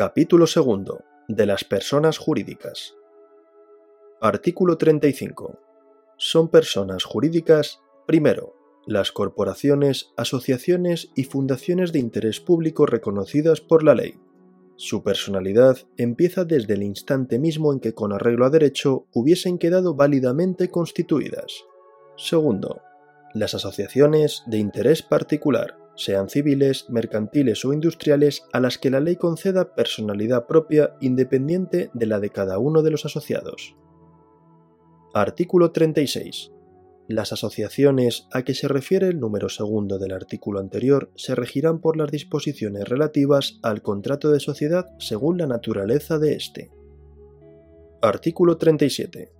Capítulo segundo de las personas jurídicas. Artículo 35. Son personas jurídicas, primero, las corporaciones, asociaciones y fundaciones de interés público reconocidas por la ley. Su personalidad empieza desde el instante mismo en que con arreglo a derecho hubiesen quedado válidamente constituidas. Segundo, las asociaciones de interés particular, sean civiles, mercantiles o industriales, a las que la ley conceda personalidad propia independiente de la de cada uno de los asociados. Artículo 36. Las asociaciones a que se refiere el número segundo del artículo anterior se regirán por las disposiciones relativas al contrato de sociedad según la naturaleza de éste. Artículo 37.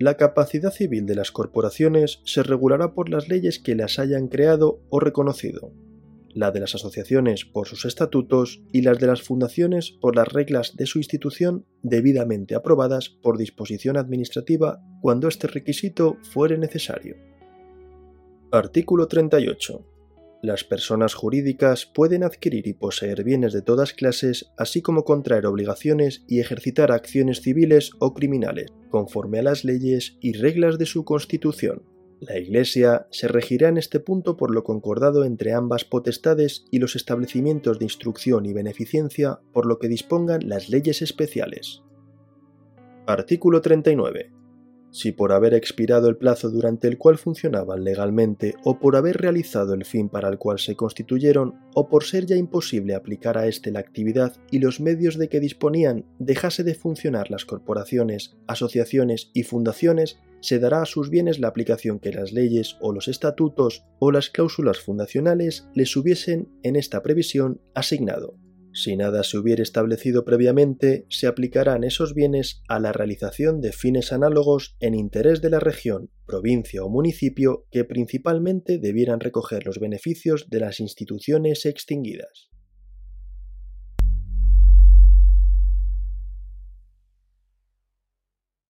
La capacidad civil de las corporaciones se regulará por las leyes que las hayan creado o reconocido, la de las asociaciones por sus estatutos y las de las fundaciones por las reglas de su institución debidamente aprobadas por disposición administrativa cuando este requisito fuere necesario. Artículo 38. Las personas jurídicas pueden adquirir y poseer bienes de todas clases, así como contraer obligaciones y ejercitar acciones civiles o criminales, conforme a las leyes y reglas de su constitución, la Iglesia se regirá en este punto por lo concordado entre ambas potestades y los establecimientos de instrucción y beneficencia por lo que dispongan las leyes especiales. Artículo 39. Si por haber expirado el plazo durante el cual funcionaban legalmente o por haber realizado el fin para el cual se constituyeron o por ser ya imposible aplicar a éste la actividad y los medios de que disponían dejase de funcionar las corporaciones, asociaciones y fundaciones, se dará a sus bienes la aplicación que las leyes o los estatutos o las cláusulas fundacionales les hubiesen en esta previsión asignado. Si nada se hubiera establecido previamente, se aplicarán esos bienes a la realización de fines análogos en interés de la región, provincia o municipio que principalmente debieran recoger los beneficios de las instituciones extinguidas.